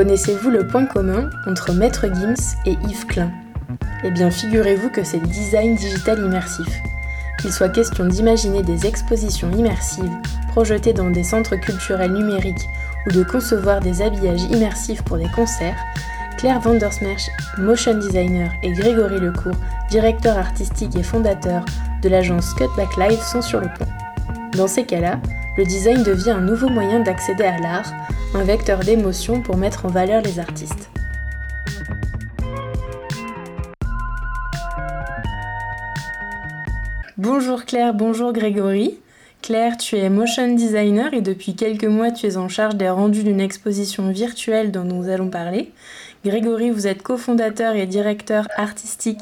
Connaissez-vous le point commun entre Maître Gims et Yves Klein? Eh bien, figurez-vous que c'est design digital immersif. Qu'il soit question d'imaginer des expositions immersives projetées dans des centres culturels numériques ou de concevoir des habillages immersifs pour des concerts, Claire Vandersmerch, motion designer, et Grégory Lecourt, directeur artistique et fondateur de l'agence Cutback Live, sont sur le pont. Dans ces cas-là, le design devient un nouveau moyen d'accéder à l'art un vecteur d'émotion pour mettre en valeur les artistes. Bonjour Claire, bonjour Grégory. Claire, tu es motion designer et depuis quelques mois tu es en charge des rendus d'une exposition virtuelle dont nous allons parler. Grégory, vous êtes cofondateur et directeur artistique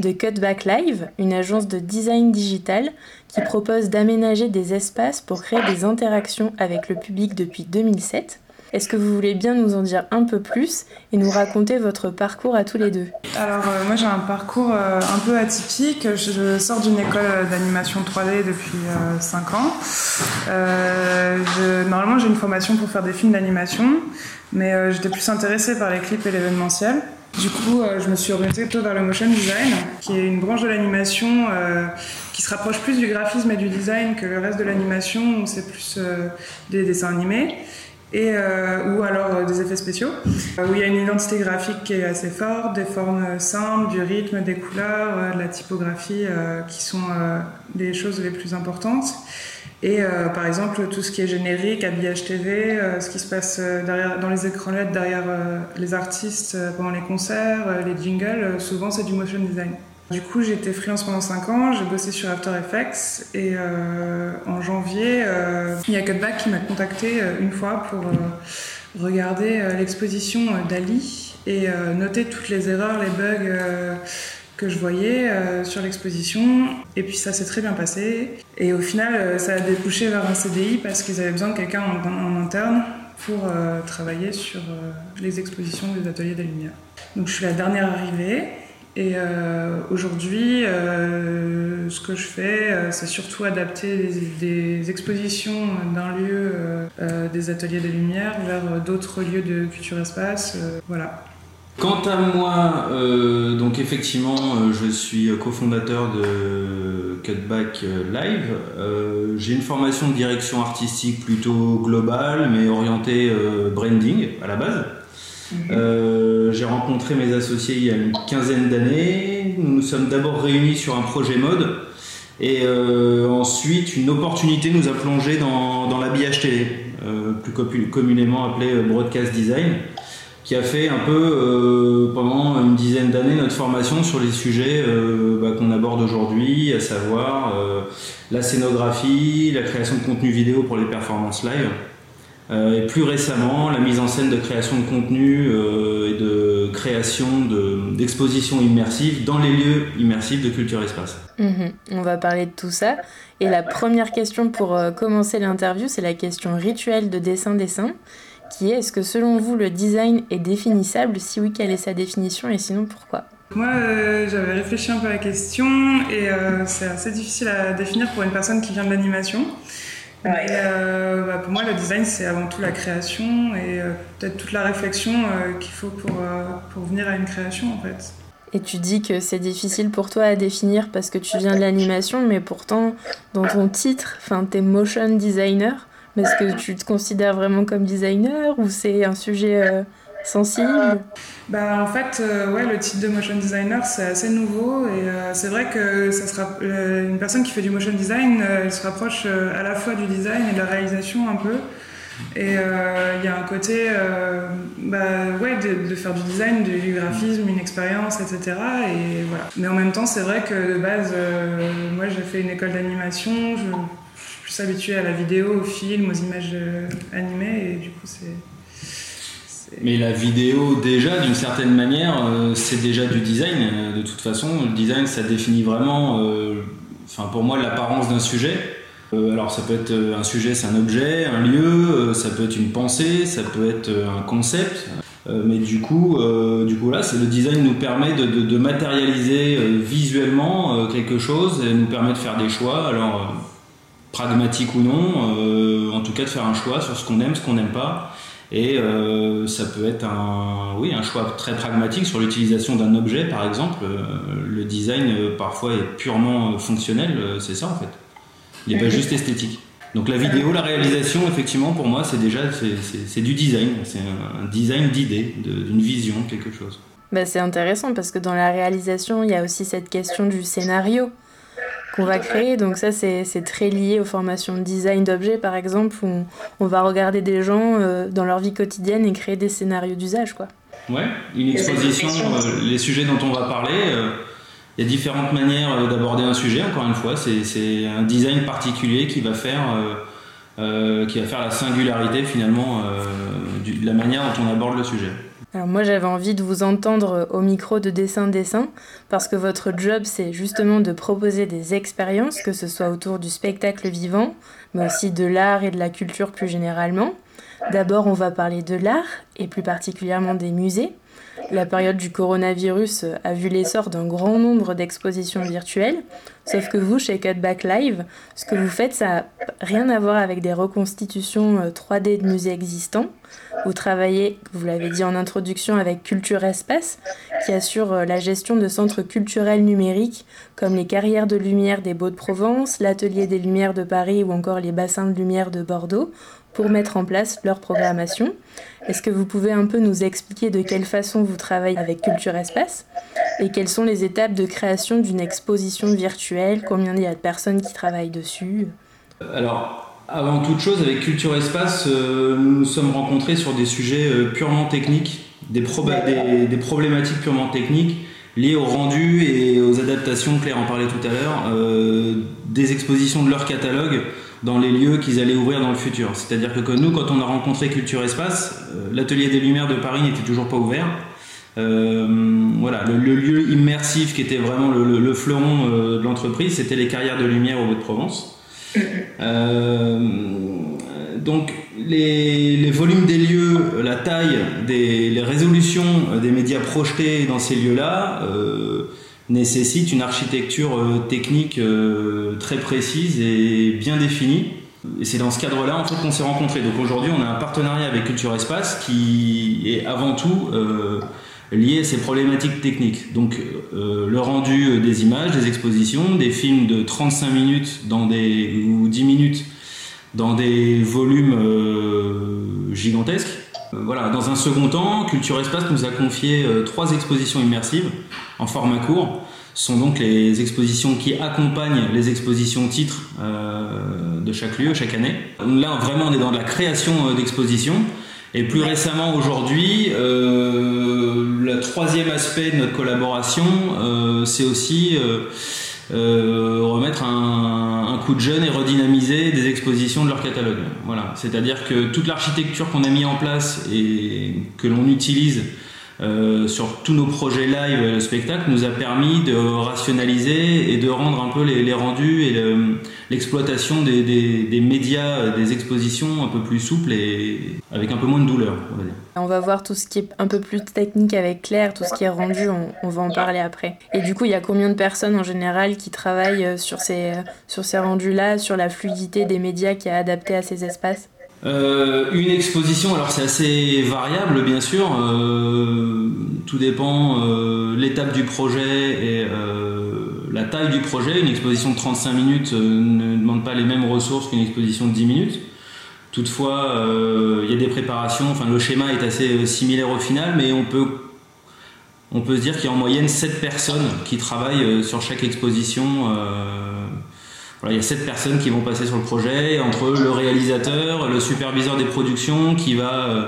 de Cutback Live, une agence de design digital qui propose d'aménager des espaces pour créer des interactions avec le public depuis 2007. Est-ce que vous voulez bien nous en dire un peu plus et nous raconter votre parcours à tous les deux? Alors euh, moi j'ai un parcours euh, un peu atypique. Je, sors d'une école d'animation 3D depuis 5 euh, ans. normalement j'ai une formation pour faire des films d'animation, mais j'étais plus intéressée par les clips et l'événementiel. Du coup, je me suis orientée plutôt vers le motion design, qui est une branche de l'animation qui se rapproche plus du graphisme et du design que le reste de l'animation, où c'est plus des dessins animés et, euh, ou alors euh, des effets spéciaux, euh, où il y a une identité graphique qui est assez forte, des formes simples, du rythme, des couleurs, de la typographie qui sont les choses les plus importantes. Et par exemple, tout ce qui est générique, habillage TV, ce qui se passe derrière, dans les écrans LED derrière les artistes pendant les concerts, les jingles, souvent c'est du motion design. Du coup, j'ai été freelance pendant 5 ans, j'ai bossé sur After Effects et euh, en janvier, euh, il y a Cutback qui m'a contacté euh, une fois pour regarder l'exposition d'Ali et noter toutes les erreurs, les bugs que je voyais sur l'exposition. Et puis ça s'est très bien passé. Et au final, ça a débouché vers un CDI parce qu'ils avaient besoin de quelqu'un en, interne pour travailler sur les expositions des ateliers des Lumières. Donc je suis la dernière arrivée. Et euh, aujourd'hui, euh, ce que je fais, euh, c'est surtout adapter des, expositions d'un lieu des ateliers des Lumières vers d'autres lieux de culture espace. voilà. Quant à moi, donc effectivement, je suis cofondateur de Cutback Live. J'ai une formation de direction artistique plutôt globale, mais orientée branding à la base. Euh, j'ai rencontré mes associés il y a une quinzaine d'années. Nous nous sommes d'abord réunis sur un projet mode et euh, ensuite une opportunité nous a plongé dans, dans l'habillage télé, euh, plus communément appelé broadcast design, qui a fait un peu pendant une dizaine d'années notre formation sur les sujets bah, qu'on aborde aujourd'hui, à savoir la scénographie, la création de contenu vidéo pour les performances live. Euh, et plus récemment, la mise en scène de création de contenu euh, et de création d'expositions immersives dans les lieux immersifs de Culture Espace. Mhm. on va parler de tout ça. Et la première question pour euh, commencer l'interview, c'est la question rituelle de dessin-dessin, qui est est-ce que selon vous le design est définissable? Si oui, quelle est sa définition? Et sinon pourquoi? Moi, j'avais réfléchi un peu à la question et c'est assez difficile à définir pour une personne qui vient de l'animation. Euh, bah, pour moi, le design, c'est avant tout la création et euh, peut-être toute la réflexion euh, qu'il faut pour, pour venir à une création, en fait. Et tu dis que c'est difficile pour toi à définir parce que tu viens de l'animation, mais pourtant, dans ton titre, tu es motion designer. Mais est-ce que tu te considères vraiment comme designer ou c'est un sujet sensible? Bah, En fait, euh, ouais, le titre de motion designer, c'est assez nouveau et euh, c'est vrai que ça sera, euh, une personne qui fait du motion design, elle se rapproche à la fois du design et de la réalisation un peu. Et il y a un côté bah, ouais, de, faire du design, du graphisme, une expérience, etc. Et voilà. Mais en même temps, c'est vrai que de base, moi j'ai fait une école d'animation, plus habituée à la vidéo, au film, aux images animées, et du coup, c'est Mais la vidéo, déjà, d'une certaine manière, c'est déjà du design. De toute façon, le design, ça définit vraiment, pour moi, l'apparence d'un sujet. alors ça peut être un sujet, c'est un objet, un lieu, ça peut être une pensée, ça peut être un concept. Euh, mais du coup, euh, du coup là, le design nous permet de, de, matérialiser euh, visuellement quelque chose et nous permet de faire des choix. Alors pragmatique ou non, en tout cas de faire un choix sur ce qu'on aime, ce qu'on n'aime pas. Et ça peut être un, oui, un choix très pragmatique sur l'utilisation d'un objet, par exemple. le design, parfois, est purement fonctionnel, c'est ça en fait. Il n'est pas juste esthétique. Donc la vidéo, la réalisation, effectivement, pour moi, c'est déjà c'est du design. C'est un design d'idée, d'une vision, quelque chose. Bah, c'est intéressant parce que dans la réalisation, il y a aussi cette question du scénario qu'on va créer. Donc ça, c'est très lié aux formations de design d'objets, par exemple, où on va regarder des gens euh, dans leur vie quotidienne et créer des scénarios d'usage. quoi. Ouais, une exposition, euh, les sujets dont on va parler. Euh, il y a différentes manières euh, d'aborder un sujet, encore une fois, c'est un design particulier qui va faire, euh, euh, qui va faire la singularité finalement de la manière dont on aborde le sujet. Alors moi j'avais envie de vous entendre au micro de Dessin Dessin parce que votre job c'est justement de proposer des expériences, que ce soit autour du spectacle vivant, mais aussi de l'art et de la culture plus généralement. D'abord on va parler de l'art et plus particulièrement des musées. La période du coronavirus a vu l'essor d'un grand nombre d'expositions virtuelles, sauf que vous, chez Cutback Live, ce que vous faites, ça n'a rien à voir avec des reconstitutions 3D euh, de musées existants. Vous travaillez, vous l'avez dit en introduction, avec Culture Espace, qui assure euh, la gestion de centres culturels numériques comme les Carrières de Lumière des Beaux-de-Provence, l'Atelier des Lumières de Paris ou encore les Bassins de Lumière de Bordeaux, pour mettre en place leur programmation. Est-ce que vous pouvez un peu nous expliquer de quelle façon vous travaillez avec Culture Espace et quelles sont les étapes de création d'une exposition virtuelle? Combien il y a de personnes qui travaillent dessus? Alors, avant toute chose, avec Culture Espace, euh, nous nous sommes rencontrés sur des sujets euh, purement techniques, des, des, problématiques purement techniques liées au rendu et aux adaptations, Claire en parlait tout à l'heure, euh, des expositions de leur catalogue dans les lieux qu'ils allaient ouvrir dans le futur. C'est-à-dire que nous, quand on a rencontré Culture Espace, euh, l'atelier des Lumières de Paris n'était toujours pas ouvert. Euh, voilà, le, lieu immersif qui était vraiment le, fleuron euh, de l'entreprise, c'était les carrières de lumière au Haut-de-Provence. donc les, volumes des lieux, la taille, des, les résolutions des médias projetés dans ces lieux-là nécessite une architecture euh, technique euh, très précise et bien définie. Et c'est dans ce cadre-là en fait qu'on s'est rencontrés. Donc aujourd'hui, on a un partenariat avec Culture Espace qui est avant tout euh, lié à ces problématiques techniques. Donc le rendu des images, des expositions, des films de 35 minutes dans des, ou 10 minutes dans des volumes gigantesques. Voilà. Dans un second temps, Culture Espace nous a confié trois expositions immersives en format court sont donc les expositions qui accompagnent les expositions titres euh, de chaque lieu chaque année. Là, vraiment, on est dans la création euh, d'expositions. Et plus récemment, aujourd'hui, euh, le troisième aspect de notre collaboration, c'est aussi remettre un, un, coup de jeune et redynamiser des expositions de leur catalogue. Voilà. C'est-à-dire que toute l'architecture qu'on a mis en place et que l'on utilise euh, sur tous nos projets live le spectacle nous a permis de rationaliser et de rendre un peu les, rendus et l'exploitation des, médias, des expositions un peu plus souples et avec un peu moins de douleur. On va, voir tout ce qui est un peu plus technique avec Claire, tout ce qui est rendu, on, va en parler après. Et du coup, il y a combien de personnes en général qui travaillent euh, sur ces, euh, sur ces rendus-là, sur la fluidité des médias qui est adaptée à ces espaces? Euh, une exposition, alors c'est assez variable bien sûr, euh, tout dépend euh, l'étape du projet et la taille du projet. Une exposition de 35 minutes ne demande pas les mêmes ressources qu'une exposition de 10 minutes. Toutefois, il y a des préparations, enfin le schéma est assez similaire au final, mais on peut, on peut se dire qu'il y a en moyenne 7 personnes qui travaillent sur chaque exposition il y a sept personnes qui vont passer sur le projet, entre le réalisateur, le superviseur des productions qui va, euh,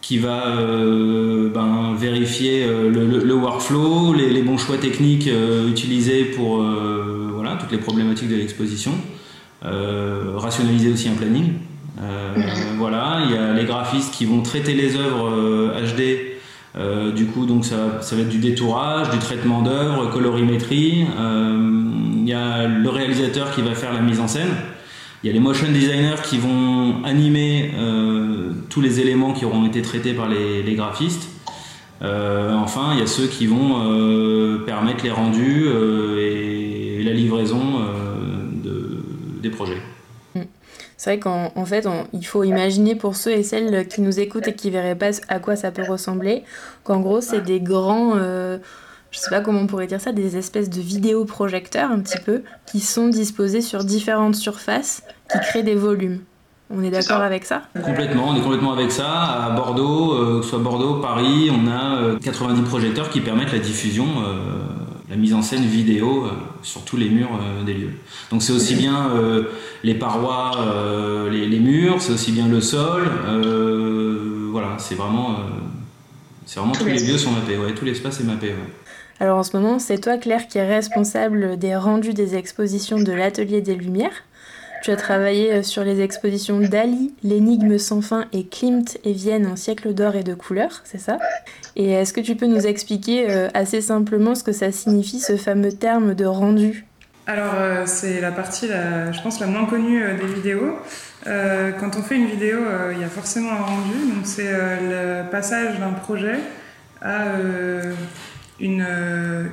qui va euh, ben, vérifier euh, le, workflow, les, bons choix techniques utilisés pour voilà, toutes les problématiques de l'exposition, rationaliser aussi un planning. voilà, il y a les graphistes qui vont traiter les œuvres HD du coup, donc ça, va être du détourage, du traitement d'œuvre, colorimétrie. Il y a le réalisateur qui va faire la mise en scène. Il y a les motion designers qui vont animer euh, tous les éléments qui auront été traités par les, graphistes. enfin, il y a ceux qui vont permettre les rendus et la livraison de, des projets. C'est vrai qu'en fait, il faut imaginer pour ceux et celles qui nous écoutent et qui ne verraient pas à quoi ça peut ressembler, qu'en gros, c'est des grands, euh, je sais pas comment on pourrait dire ça, des espèces de vidéoprojecteurs un petit peu, qui sont disposés sur différentes surfaces, qui créent des volumes. On est d'accord avec ça? Complètement, on est complètement avec ça. À Bordeaux, euh, que ce soit Bordeaux, Paris, on a 90 euh, projecteurs qui permettent la diffusion la mise en scène vidéo euh, sur tous les murs euh, des lieux. Donc c'est aussi bien euh, les parois, les, murs, c'est aussi bien le sol. voilà, c'est vraiment, c'est vraiment tous les lieux sont mappés, ouais, tout l'espace est mappé. Alors en ce moment, c'est toi Claire qui est responsable des rendus des expositions de l'Atelier des Lumières. Tu as travaillé euh, sur les expositions Dali, L'énigme sans fin et Klimt et Vienne en siècle d'or et de couleur, c'est ça? Et est-ce que tu peux nous expliquer euh, assez simplement ce que ça signifie, ce fameux terme de rendu? Alors euh, c'est la partie, je pense, la moins connue des vidéos. quand on fait une vidéo, il y a forcément un rendu. Donc c'est le passage d'un projet à une,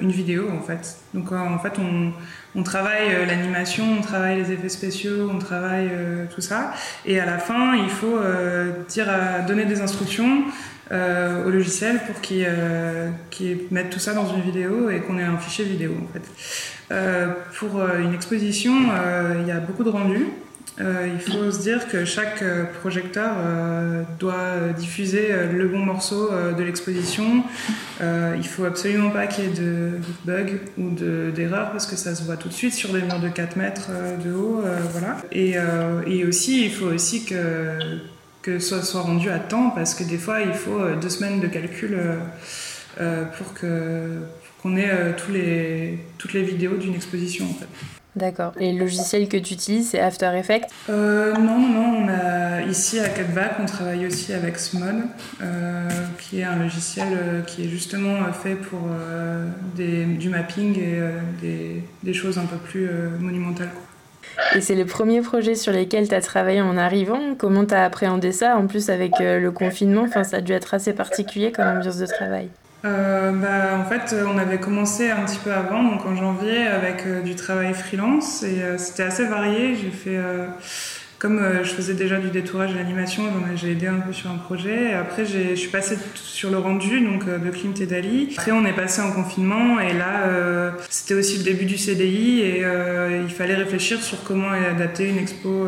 une, vidéo en fait. Donc en fait on, on travaille euh, l'animation, on travaille les effets spéciaux, on travaille euh, tout ça. Et à la fin, il faut euh, dire donner des instructions au logiciel pour qu'il mette tout ça dans une vidéo et qu'on ait un fichier vidéo en fait. pour une exposition, il y a beaucoup de rendus. Euh, il faut se dire que chaque euh, projecteur euh, doit diffuser le bon morceau de l'exposition. il faut absolument pas qu'il y ait de bugs ou d'erreurs parce que ça se voit tout de suite sur des murs de 4 mètres de haut. voilà. Et, aussi, il faut aussi que, que soit rendu à temps parce que des fois, il faut deux semaines de calcul pour qu'on ait tous les, toutes les vidéos d'une exposition en fait. D'accord. Et le logiciel que tu utilises, c'est After Effects? Euh, Non, non, on a, ici à Catback, on travaille aussi avec Smod, euh, qui est un logiciel euh, qui est justement fait pour des, du mapping et des, des, choses un peu plus monumentales. Et c'est le premier projet sur lesquels tu as travaillé en arrivant? Comment tu as appréhendé ça? En plus, avec le confinement, ça a dû être assez particulier comme ambiance de travail. Euh, bah, en fait, on avait commencé un petit peu avant, donc en janvier, avec euh, du travail freelance et euh, c'était assez varié. J'ai fait comme euh, je faisais déjà du détourage et l'animation, j'ai aidé un peu sur un projet. après, je suis passée sur le rendu donc de Klimt et Dali. Après, on est passé en confinement et là, c'était aussi le début du CDI et il fallait réfléchir sur comment adapter une expo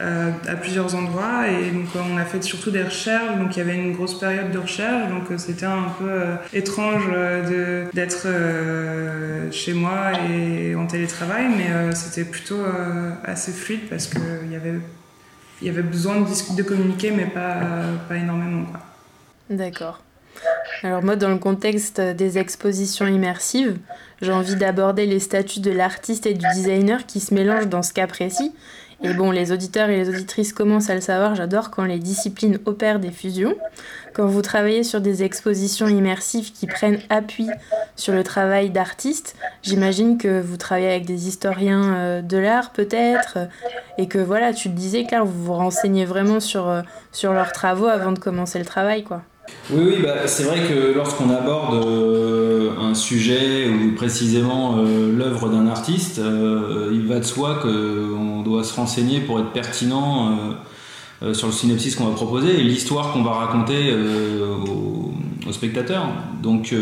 à plusieurs endroits. Et donc, on a fait surtout des recherches. Donc, il y avait une grosse période de recherche. Donc, c'était un peu étrange d'être chez moi et en télétravail, mais c'était plutôt assez fluide parce qu'il y avait il y avait besoin de, de communiquer, mais pas, pas énormément. D'accord. Alors moi, dans le contexte des expositions immersives, j'ai envie d'aborder les statuts de l'artiste et du designer qui se mélangent dans ce cas précis. Et bon, les auditeurs et les auditrices commencent à le savoir, j'adore quand les disciplines opèrent des fusions. Quand vous travaillez sur des expositions immersives qui prennent appui sur le travail d'artistes, j'imagine que vous travaillez avec des historiens euh, de l'art peut-être, et que voilà, tu le disais Claire, vous vous renseignez vraiment sur, euh, sur leurs travaux avant de commencer le travail, quoi. Oui, oui bah, c'est vrai que lorsqu'on aborde euh, un sujet ou précisément euh, l'œuvre d'un artiste, euh, il va de soi qu'on doit se renseigner pour être pertinent sur le synopsis qu'on va proposer et l'histoire qu'on va raconter aux, spectateurs. Donc,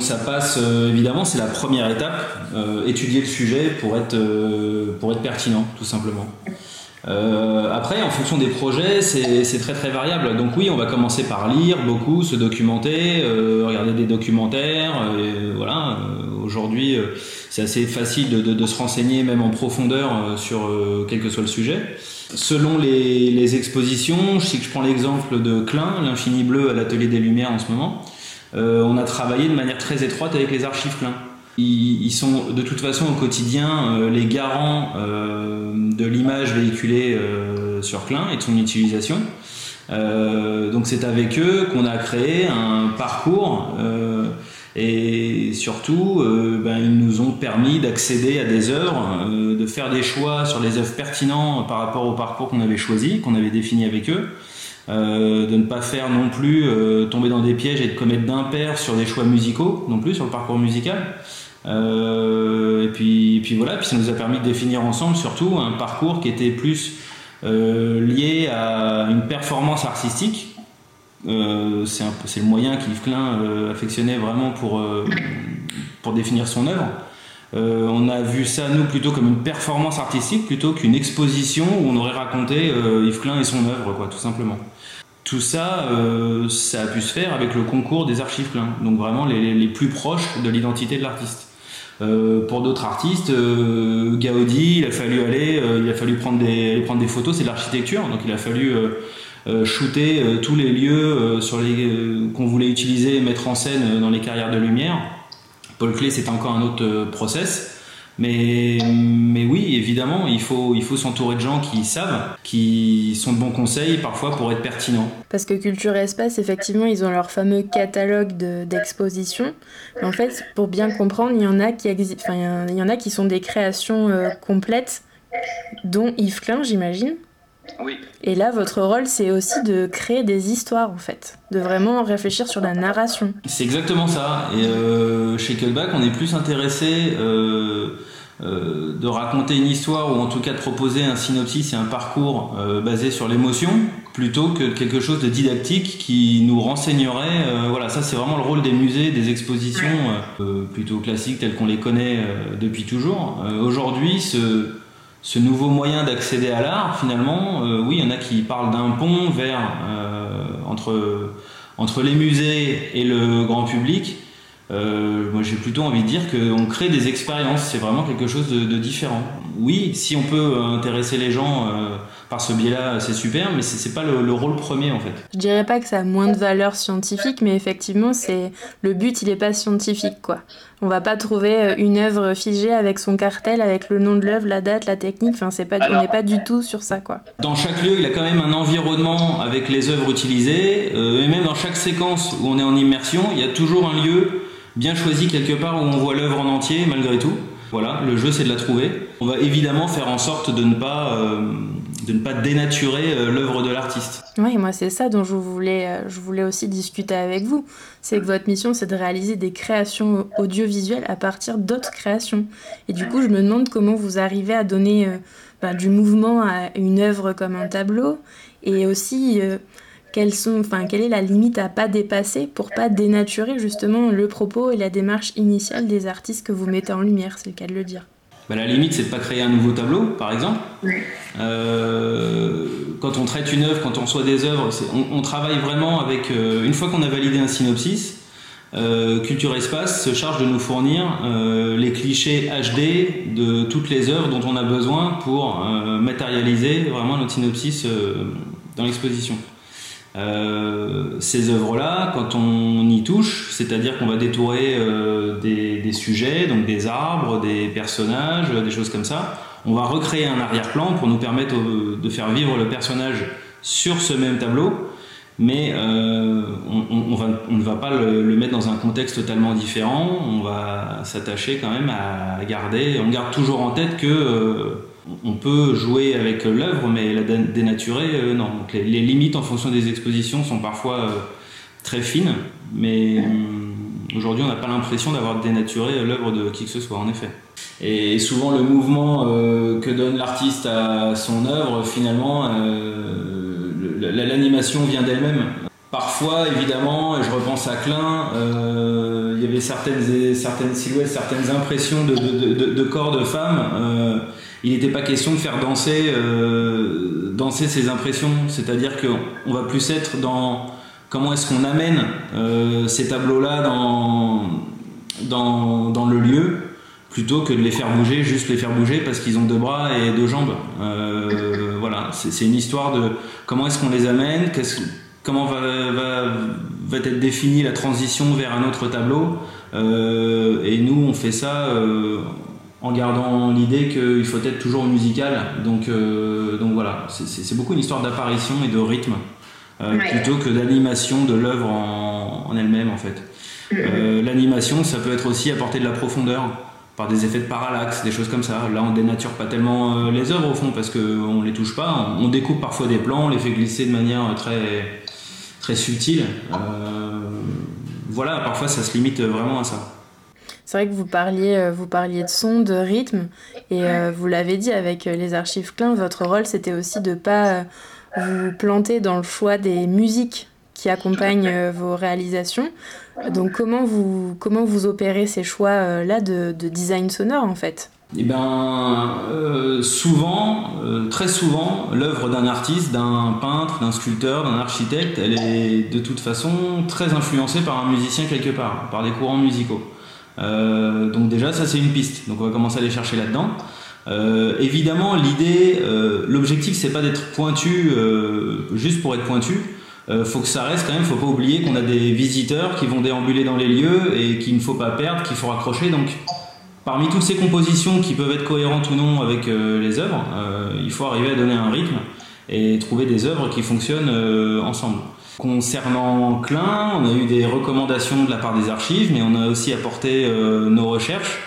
ça passe, évidemment, c'est la première étape, étudier le sujet pour être pertinent, tout simplement. Euh, après, en fonction des projets, c'est très très variable. Donc oui, on va commencer par lire beaucoup, se documenter, euh, regarder des documentaires. Euh, voilà. Aujourd'hui, c'est assez facile de, de, se renseigner même en profondeur sur quel que soit le sujet. Selon les, les expositions, je sais que je prends l'exemple de Klein, l'infini bleu à l'atelier des Lumières en ce moment. on a travaillé de manière très étroite avec les archives Klein. Ils, sont de toute façon au quotidien les garants de l'image véhiculée sur Klein et de son utilisation. donc c'est avec eux qu'on a créé un parcours et surtout, ben, ils nous ont permis d'accéder à des œuvres, de faire des choix sur les œuvres pertinents par rapport au parcours qu'on avait choisi, qu'on avait défini avec eux. Euh, de ne pas faire non plus euh, tomber dans des pièges et de commettre d'impair sur des choix musicaux non plus sur le parcours musical. Euh, et puis, voilà, puis ça nous a permis de définir ensemble surtout un parcours qui était plus lié à une performance artistique. c'est le moyen qu'Yves Klein affectionnait vraiment pour, pour définir son œuvre. on a vu ça, nous, plutôt comme une performance artistique plutôt qu'une exposition où on aurait raconté Yves Klein et son œuvre, quoi, tout simplement. Tout ça, euh, ça a pu se faire avec le concours des archives pleins, donc vraiment les, plus proches de l'identité de l'artiste. Euh, pour d'autres artistes, euh, Gaudi, il a fallu aller, il a fallu prendre des, prendre des photos, c'est de l'architecture, donc il a fallu shooter tous les lieux sur les qu'on voulait utiliser et mettre en scène dans les carrières de lumière. Paul Klee, c'est encore un autre process. Mais, mais oui, évidemment, il faut, il faut s'entourer de gens qui savent, qui sont de bons conseils parfois pour être pertinents. Parce que Culture Espace, effectivement, ils ont leur fameux catalogue d'expositions. en fait, pour bien comprendre, il y en a qui, enfin, il y en a qui sont des créations euh, complètes, dont Yves Klein, j'imagine. Oui. Et là, votre rôle, c'est aussi de créer des histoires, en fait, de vraiment réfléchir sur la narration. C'est exactement ça. Et euh, chez Cutback, on est plus intéressé euh, euh, de raconter une histoire, ou en tout cas de proposer un synopsis et un parcours basé sur l'émotion, plutôt que quelque chose de didactique qui nous renseignerait. voilà, ça, c'est vraiment le rôle des musées, des expositions plutôt classiques telles qu'on les connaît depuis toujours. Aujourd'hui, ce ce nouveau moyen d'accéder à l'art, finalement, euh, oui, il y en a qui parlent d'un pont vers euh, entre, entre les musées et le grand public. Euh, moi, j'ai plutôt envie de dire qu'on crée des expériences. C'est vraiment quelque chose de, différent. Oui, si on peut intéresser les gens par ce biais-là, c'est super, mais c'est, n'est pas le, rôle premier en fait. Je dirais pas que ça a moins de valeur scientifique, mais effectivement, c'est le but, il est pas scientifique quoi. On va pas trouver une œuvre figée avec son cartel, avec le nom de l'œuvre, la date, la technique. Enfin, c'est pas, on n'est pas du tout sur ça quoi. Dans chaque lieu, il y a quand même un environnement avec les œuvres utilisées, et même dans chaque séquence où on est en immersion, il y a toujours un lieu bien choisi quelque part où on voit l'œuvre en entier malgré tout. Voilà, le jeu c'est de la trouver. On va évidemment faire en sorte de ne pas, euh, de ne pas dénaturer euh, l'œuvre de l'artiste. Oui, moi c'est ça dont je voulais, euh, je voulais aussi discuter avec vous. C'est que votre mission c'est de réaliser des créations audiovisuelles à partir d'autres créations. Et du coup je me demande comment vous arrivez à donner ben, du mouvement à une œuvre comme un tableau et aussi sont, enfin, quelle est la limite à pas dépasser pour pas dénaturer justement le propos et la démarche initiale des artistes que vous mettez en lumière, c'est le cas de le dire. Bah, la limite, c'est de pas créer un nouveau tableau, par exemple. Euh, quand on traite une œuvre, quand on reçoit des œuvres, on, travaille vraiment avec. Euh, une fois qu'on a validé un synopsis, euh, Culture Espace se charge de nous fournir les clichés HD de toutes les œuvres dont on a besoin pour matérialiser vraiment notre synopsis dans l'exposition. Euh, ces œuvres-là, quand on y touche, c'est-à-dire qu'on va détourer euh, des, sujets, donc des arbres, des personnages, des choses comme ça, on va recréer un arrière-plan pour nous permettre de faire vivre le personnage sur ce même tableau, mais euh, on, ne va pas le, le, mettre dans un contexte totalement différent, on va s'attacher quand même à garder, on garde toujours en tête que on peut jouer avec l'œuvre, mais la dénaturer, euh, non. les, limites en fonction des expositions sont parfois euh, très fines, mais euh, aujourd'hui on n'a pas l'impression d'avoir dénaturé l'œuvre de qui que ce soit, en effet. Et souvent le mouvement que donne l'artiste à son œuvre, finalement, l'animation vient d'elle-même. Parfois, évidemment, je repense à Klein, il y avait certaines, certaines silhouettes, certaines impressions de, corps de femmes il n'était pas question de faire danser, euh, danser ces impressions. C'est-à-dire qu'on va plus être dans comment est-ce qu'on amène euh, ces tableaux-là dans, dans, le lieu plutôt que de les faire bouger, juste les faire bouger parce qu'ils ont deux bras et deux jambes. Euh, voilà, c'est une histoire de comment est-ce qu'on les amène, comment va, va, va, être définie la transition vers un autre tableau. et nous, on fait ça en gardant l'idée qu'il faut être toujours musical. Donc, donc voilà, c'est beaucoup une histoire d'apparition et de rythme. plutôt que d'animation de l'œuvre en, en elle-même en fait. Euh, l'animation, ça peut être aussi apporter de la profondeur par des effets de parallaxe, des choses comme ça. Là, on dénature pas tellement euh, les œuvres au fond parce qu'on les touche pas. On, découpe parfois des plans, on les fait glisser de manière très, très subtile. Euh, voilà, parfois ça se limite vraiment à ça. C'est vrai que vous parliez, vous parliez de son, de rythme, et vous l'avez dit avec les archives Klein, votre rôle c'était aussi de pas vous planter dans le choix des musiques qui accompagnent vos réalisations. Donc comment vous, comment vous opérez ces choix-là de, design sonore en fait? Eh bien, euh, souvent, euh, très souvent, l'œuvre d'un artiste, d'un peintre, d'un sculpteur, d'un architecte, elle est de toute façon très influencée par un musicien quelque part, par des courants musicaux. Euh, donc déjà, ça c'est une piste. Donc on va commencer à aller chercher là-dedans. évidemment, l'idée, l'objectif, c'est pas d'être pointu juste pour être pointu. Euh, faut que ça reste quand même, faut pas oublier qu'on a des visiteurs qui vont déambuler dans les lieux et qu'il ne faut pas perdre, qu'il faut raccrocher. Donc, parmi toutes ces compositions qui peuvent être cohérentes ou non avec euh, les œuvres, euh, il faut arriver à donner un rythme et trouver des œuvres qui fonctionnent ensemble. Concernant Klein, on a eu des recommandations de la part des archives, mais on a aussi apporté nos recherches.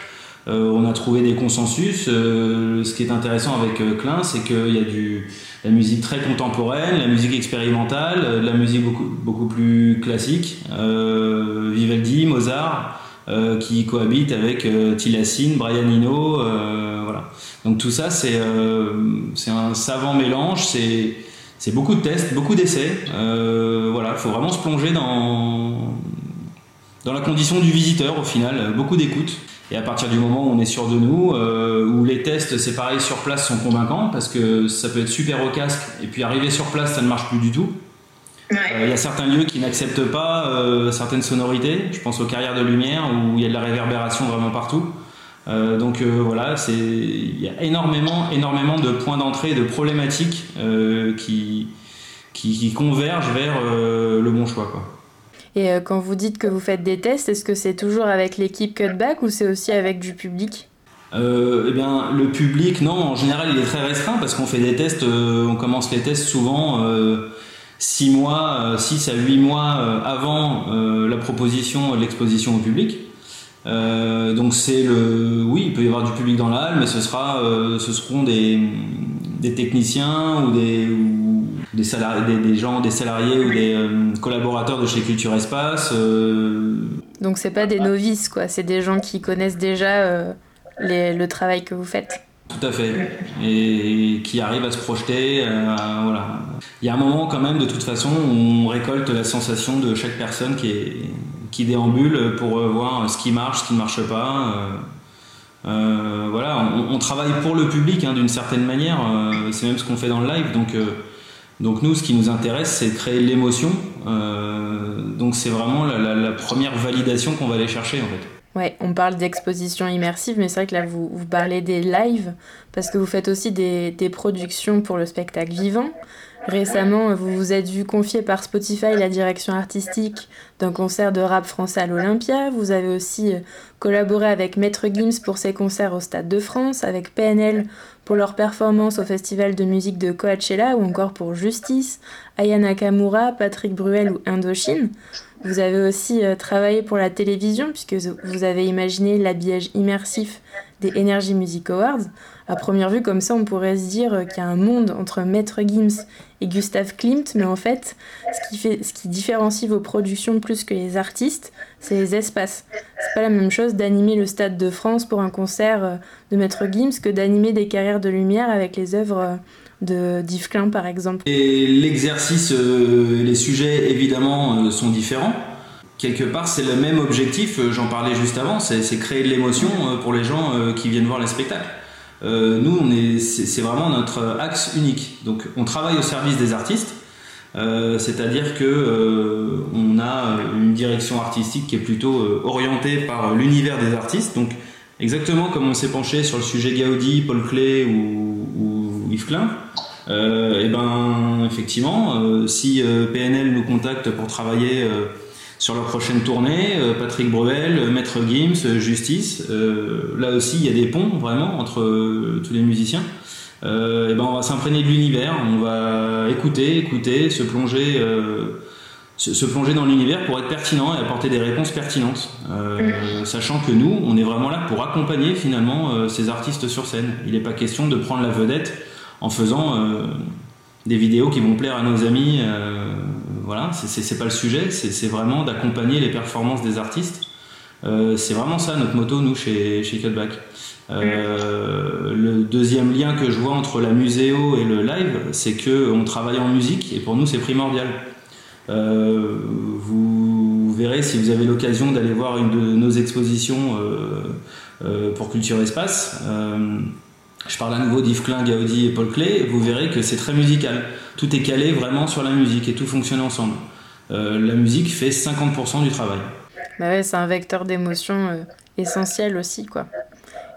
on a trouvé des consensus. ce qui est intéressant avec Klein, c'est qu'il y a du, la musique très contemporaine, la musique expérimentale, euh, la musique beaucoup, plus classique, euh, Vivaldi, Mozart, euh, qui cohabitent avec euh, Tilassine, Brian Eno, voilà. Donc tout ça, c'est c'est un savant mélange, c'est beaucoup de tests, beaucoup d'essais. voilà, il faut vraiment se plonger dans dans la condition du visiteur au final, beaucoup d'écoute. Et à partir du moment où on est sûr de nous, euh, où les tests, c'est pareil, sur place sont convaincants, parce que ça peut être super au casque, et puis arriver sur place, ça ne marche plus du tout. Euh, il y a certains lieux qui n'acceptent pas euh, certaines sonorités. Je pense aux carrières de lumière où il y a de la réverbération vraiment partout. donc voilà, il y a énormément, énormément de points d'entrée, de problématiques qui, qui, qui, convergent vers le bon choix. Quoi. Et euh, quand vous dites que vous faites des tests, est-ce que c'est toujours avec l'équipe Cutback ou c'est aussi avec du public? Euh, eh bien, le public, non, en général, il est très restreint parce qu'on fait des tests, euh, on commence les tests souvent 6 mois, 6 à 8 mois avant la proposition de l'exposition au public. donc c'est le, oui, il peut y avoir du public dans la halle, mais ce sera, ce seront des, des techniciens ou des, des, salariés, des, gens, des salariés ou des euh, collaborateurs de chez Culture Espace. Euh. Donc c'est pas des novices, quoi. C'est des gens qui connaissent déjà euh, le travail que vous faites. Tout à fait. Et, qui arrivent à se projeter. voilà. Il y a un moment quand même, de toute façon, où on récolte la sensation de chaque personne qui, est, qui déambule pour voir ce qui marche, ce qui ne marche pas. voilà, on, travaille pour le public hein, d'une certaine manière. c'est même ce qu'on fait dans le live. Donc donc nous, ce qui nous intéresse, c'est de créer l'émotion. Euh, donc c'est vraiment la, première validation qu'on va aller chercher en fait. Ouais, on parle d'exposition immersive, mais c'est vrai que là, vous, vous, parlez des lives, parce que vous faites aussi des, productions pour le spectacle vivant. Récemment, vous vous êtes vu confier par Spotify la direction artistique d'un concert de rap français à l'Olympia. Vous avez aussi euh, collaboré avec Maître Gims pour ses concerts au Stade de France, avec PNL pour leur performance au Festival de musique de Coachella ou encore pour Justice, Ayana Kamura, Patrick Bruel ou Indochine. Vous avez aussi euh, travaillé pour la télévision puisque vous avez imaginé l'habillage immersif des Energy Music Awards. À première vue, comme ça, on pourrait se dire qu'il y a un monde entre Maître Gims et Gustave Klimt, mais en fait, ce qui, fait, ce qui différencie vos productions plus que les artistes, c'est les espaces. C'est pas la même chose d'animer le Stade de France pour un concert euh, de Maître Gims que d'animer des carrières de lumière avec les œuvres euh, de d'Yves Klein, par exemple. Et l'exercice, euh, les sujets, évidemment, sont différents quelque part, c'est le même objectif, j'en parlais juste avant, c'est créer de l'émotion pour les gens qui viennent voir les spectacles. Euh, nous, c'est vraiment notre axe unique. Donc, on travaille au service des artistes, euh, c'est-à-dire que euh, on a une direction artistique qui est plutôt orientée par l'univers des artistes. Donc, exactement comme on s'est penché sur le sujet Gaudi, Paul Klee ou, Yves Klein, et eh ben effectivement, si PNL nous contacte pour travailler sur leur prochaine tournée, Patrick Bruel, Maître Gims, Justice, là aussi il y a des ponts vraiment entre tous les musiciens. Et ben on va s'imprégner de l'univers, on va écouter, écouter, se plonger se, plonger dans l'univers pour être pertinent et apporter des réponses pertinentes. Euh, sachant que nous, on est vraiment là pour accompagner finalement euh, ces artistes sur scène. Il n'est pas question de prendre la vedette en faisant euh, des vidéos qui vont plaire à nos amis. voilà, c'est pas le sujet, c'est vraiment d'accompagner les performances des artistes. c'est vraiment ça notre moto, nous, chez, chez Cutback. Le deuxième lien que je vois entre la muséo et le live, c'est que on travaille en musique et pour nous c'est primordial. Euh, vous verrez si vous avez l'occasion d'aller voir une de nos expositions euh, euh, pour Culture Espace. je parle à nouveau d'Yves Klein, Gaudi et Paul Klee. Vous verrez que c'est très musical. Tout est calé vraiment sur la musique et tout fonctionne ensemble. la musique fait 50% du travail. Bah ouais, c'est un vecteur d'émotion essentiel aussi, quoi.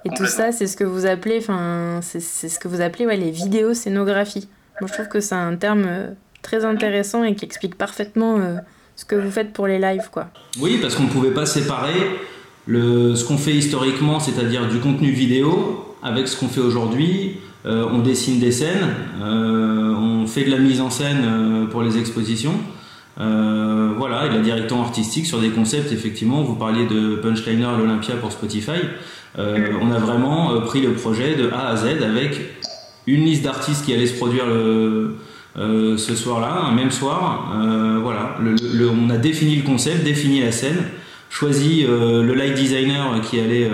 Et tout ça, c'est ce que vous appelez, enfin, c'est ce que vous appelez ouais, les vidéos-scénographies. Moi, je trouve que c'est un terme très intéressant et qui explique parfaitement euh, ce que vous faites pour les lives. Quoi. Oui, parce qu'on ne pouvait pas séparer le, ce qu'on fait historiquement, c'est-à-dire du contenu vidéo, avec ce qu'on fait aujourd'hui. Euh, on dessine des scènes, euh, on fait de la mise en scène pour les expositions. Voilà, et de la direction artistique sur des concepts, effectivement, vous parliez de Punchliner à l'Olympia pour Spotify. on a vraiment pris le projet de A à Z avec une liste d'artistes qui allait se produire le, euh, ce soir-là, un même soir. Euh, voilà, on a défini le concept, défini la scène, choisi euh, le light designer qui allait,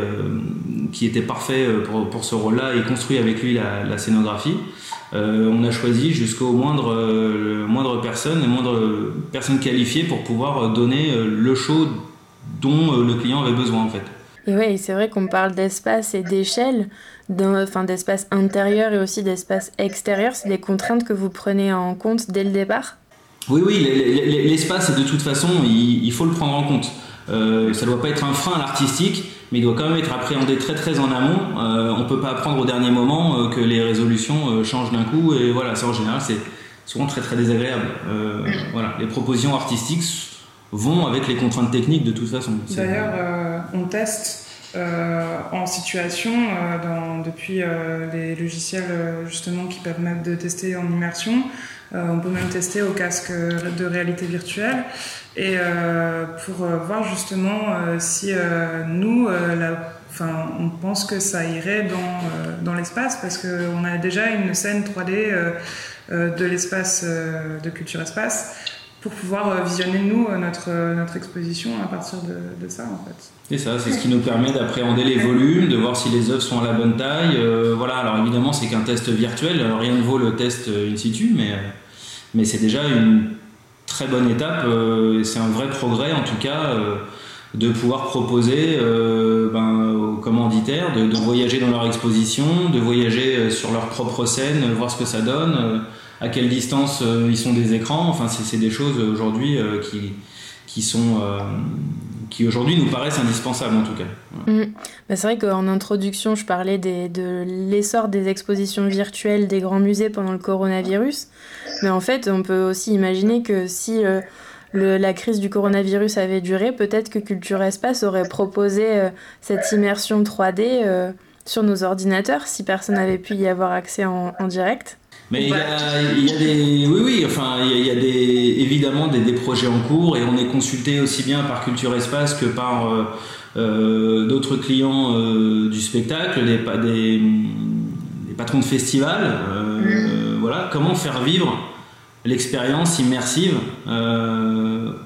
qui était parfait pour, ce rôle-là et construit avec lui la, scénographie. On a choisi jusqu'au moindre, moindre personne, moindre personne qualifiée pour pouvoir donner le show dont le client avait besoin en fait. Et oui, c'est vrai qu'on parle d'espace et d'échelle, enfin d'espace intérieur et aussi d'espace extérieur. C'est des contraintes que vous prenez en compte dès le départ? Oui, oui, l'espace, de toute façon, il, faut le prendre en compte. Euh, ça ne doit pas être un frein à l'artistique, mais il doit quand même être appréhendé très très en amont. Euh, on ne peut pas apprendre au dernier moment euh, que les résolutions changent d'un coup, et voilà, ça en général, c'est souvent très très désagréable. voilà, les propositions artistiques vont avec les contraintes techniques de toute façon. D'ailleurs, euh, on teste euh, en situation euh, dans, depuis les logiciels justement qui permettent de tester en immersion. on peut même tester au casque de réalité virtuelle et pour voir justement si nous, enfin, on pense que ça irait dans, dans l'espace parce qu'on a déjà une scène 3D de l'espace de culture espace pour pouvoir euh, visionner nous euh, notre, euh, notre exposition à partir de, ça en fait. C'est ça, c'est ce qui nous permet d'appréhender les volumes, de voir si les œuvres sont à la bonne taille. voilà, alors évidemment c'est qu'un test virtuel, rien ne vaut le test in situ, mais, mais c'est déjà une très bonne étape, c'est un vrai progrès en tout cas de pouvoir proposer ben, aux commanditaires de, voyager dans leur exposition, de voyager sur leur propre scène, voir ce que ça donne à quelle distance euh, ils sont des écrans. Enfin, c'est des choses aujourd'hui euh, qui, sont euh, qui aujourd'hui nous paraissent indispensables en tout cas. Mm. Bah, c'est vrai qu'en introduction, je parlais de l'essor des expositions virtuelles des grands musées pendant le coronavirus. Mais en fait, on peut aussi imaginer que si le, la crise du coronavirus avait duré, peut-être que Culture Espace aurait proposé cette immersion 3D sur nos ordinateurs si personne n'avait pu y avoir accès en direct. Mais il y, a, des, oui, oui, enfin, il y a, des, évidemment des, projets en cours et on est consulté aussi bien par Culture Espace que par euh, euh, d'autres clients euh, du spectacle, des, des, des, patrons de festivals. Mm. voilà, comment faire vivre l'expérience immersive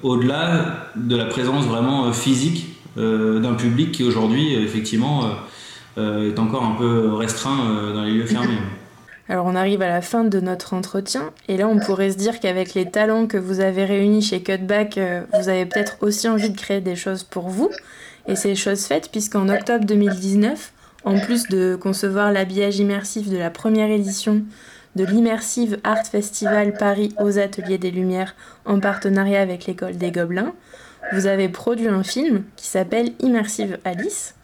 au-delà de la présence vraiment physique d'un public qui aujourd'hui, effectivement, est encore un peu restreint dans les lieux fermés. Alors on arrive à la fin de notre entretien et là on pourrait se dire qu'avec les talents que vous avez réunis chez Cutback, euh, vous avez peut-être aussi envie de créer des choses pour vous. Et c'est chose faite puisqu'en octobre 2019, en plus de concevoir l'habillage immersif de la première édition de l'Immersive Art Festival Paris aux Ateliers des Lumières en partenariat avec l'école des Gobelins, vous avez produit un film qui s'appelle Immersive Alice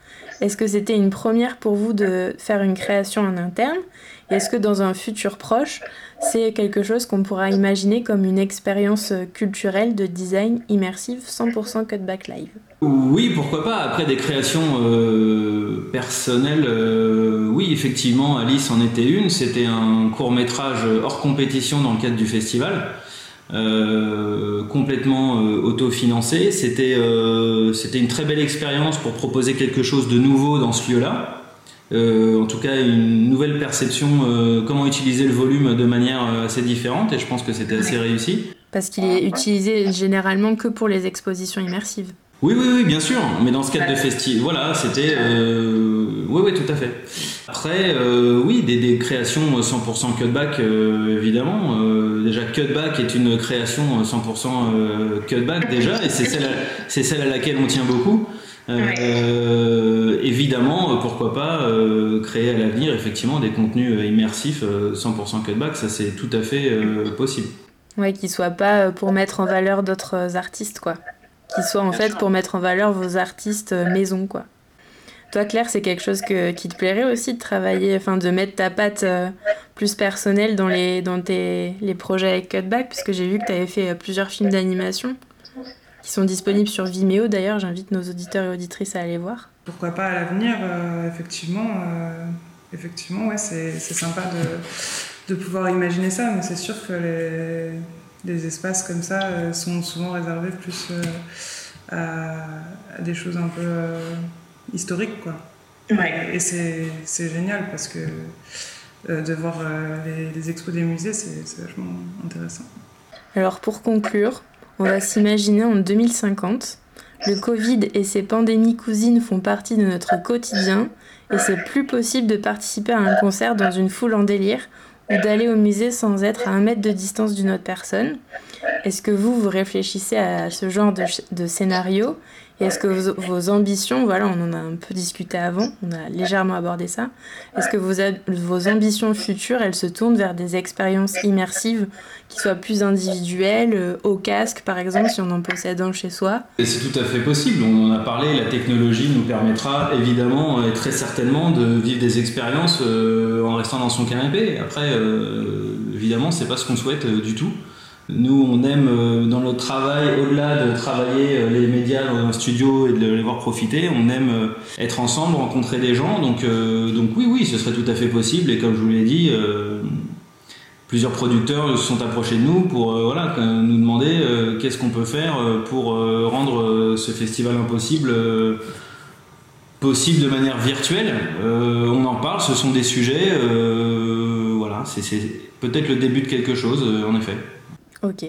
Est-ce que c'était une première pour vous de faire une création en interne? Est-ce que dans un futur proche, c'est quelque chose qu'on pourra imaginer comme une expérience culturelle de design immersive 100% cutback live? Oui, pourquoi pas. Après des créations euh, personnelles, euh, oui, effectivement, Alice en était une. C'était un court métrage hors compétition dans le cadre du festival. Euh, complètement autofinancé. C'était c'était une très belle expérience pour proposer quelque chose de nouveau dans ce lieu-là. Euh, en tout cas une nouvelle perception, euh, comment utiliser le volume de manière euh, assez différente et je pense que c'était assez réussi. Parce qu'il est utilisé généralement que pour les expositions immersives. Oui, oui, oui, bien sûr. Mais dans ce cadre de festival, voilà, c'était. oui, oui, tout à fait. Après, oui, des, créations 100% cutback, évidemment. déjà, cutback est une création 100% cutback, déjà, et c'est celle, celle à laquelle on tient beaucoup. Euh, évidemment, euh, pourquoi pas euh, créer à l'avenir effectivement des contenus immersifs 100% cutback, ça c'est tout à fait possible. Ouais, qui soient pas pour mettre en valeur d'autres artistes, quoi. Qui soient en fait pour mettre en valeur vos artistes maison, quoi. Toi, Claire, c'est quelque chose que, qui te plairait aussi de travailler, enfin de mettre ta patte plus personnelle dans les, dans tes, les projets avec Cutback, puisque j'ai vu que tu avais fait plusieurs films d'animation qui sont disponibles sur Vimeo d'ailleurs. J'invite nos auditeurs et auditrices à aller voir. Pourquoi pas à l'avenir, euh, effectivement. Euh, effectivement, ouais, c'est sympa de, de, pouvoir imaginer ça, mais c'est sûr que les, les, espaces comme ça euh, sont souvent réservés plus à, des choses un peu historiques, quoi. Et c'est génial parce que de voir les, les expos des musées, c'est vachement intéressant. Alors pour conclure, on va s'imaginer en 2050. Le Covid et ses pandémies cousines font partie de notre quotidien et c'est plus possible de participer à un concert dans une foule en délire ou d'aller au musée sans être à un mètre de distance d'une autre personne. Est-ce que vous, vous réfléchissez à ce genre de, scénario Et est-ce que vos, ambitions, voilà, on en a un peu discuté avant, on a légèrement abordé ça, est-ce que vos, vos ambitions futures, elles se tournent vers des expériences immersives qui soient plus individuelles, euh, au casque par exemple, si on en possède un chez soi? C'est tout à fait possible, on en a parlé, la technologie nous permettra évidemment et très certainement de vivre des expériences euh, en restant dans son canapé. Après, euh, évidemment, c'est pas ce qu'on souhaite du tout. Nous, on aime euh, dans notre travail, au-delà de travailler euh, les médias dans un studio et de les voir profiter, on aime euh, être ensemble, rencontrer des gens. Donc, donc oui, oui, ce serait tout à fait possible. Et comme je vous l'ai dit, plusieurs producteurs se sont approchés de nous pour voilà, nous demander qu'est-ce qu'on peut faire pour rendre ce festival impossible possible de manière virtuelle. on en parle, ce sont des sujets. voilà, c'est peut-être le début de quelque chose, en effet. Ok.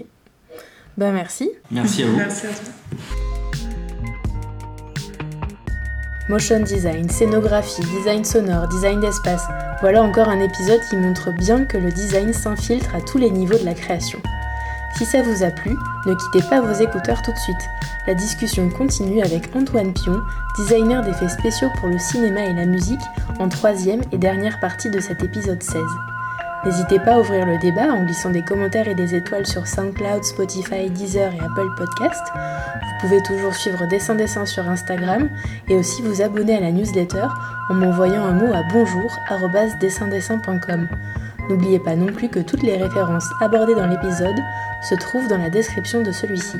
Ben merci. Merci à vous. Merci à toi. Motion design, scénographie, design sonore, design d'espace, voilà encore un épisode qui montre bien que le design s'infiltre à tous les niveaux de la création. Si ça vous a plu, ne quittez pas vos écouteurs tout de suite. La discussion continue avec Antoine Pion, designer d'effets spéciaux pour le cinéma et la musique, en troisième et dernière partie de cet épisode 16. N'hésitez pas à ouvrir le débat en glissant des commentaires et des étoiles sur SoundCloud, Spotify, Deezer et Apple Podcast. Vous pouvez toujours suivre Dessin Dessin sur Instagram et aussi vous abonner à la newsletter en m'envoyant un mot à bonjour@dessindessin.com. N'oubliez pas non plus que toutes les références abordées dans l'épisode se trouvent dans la description de celui-ci.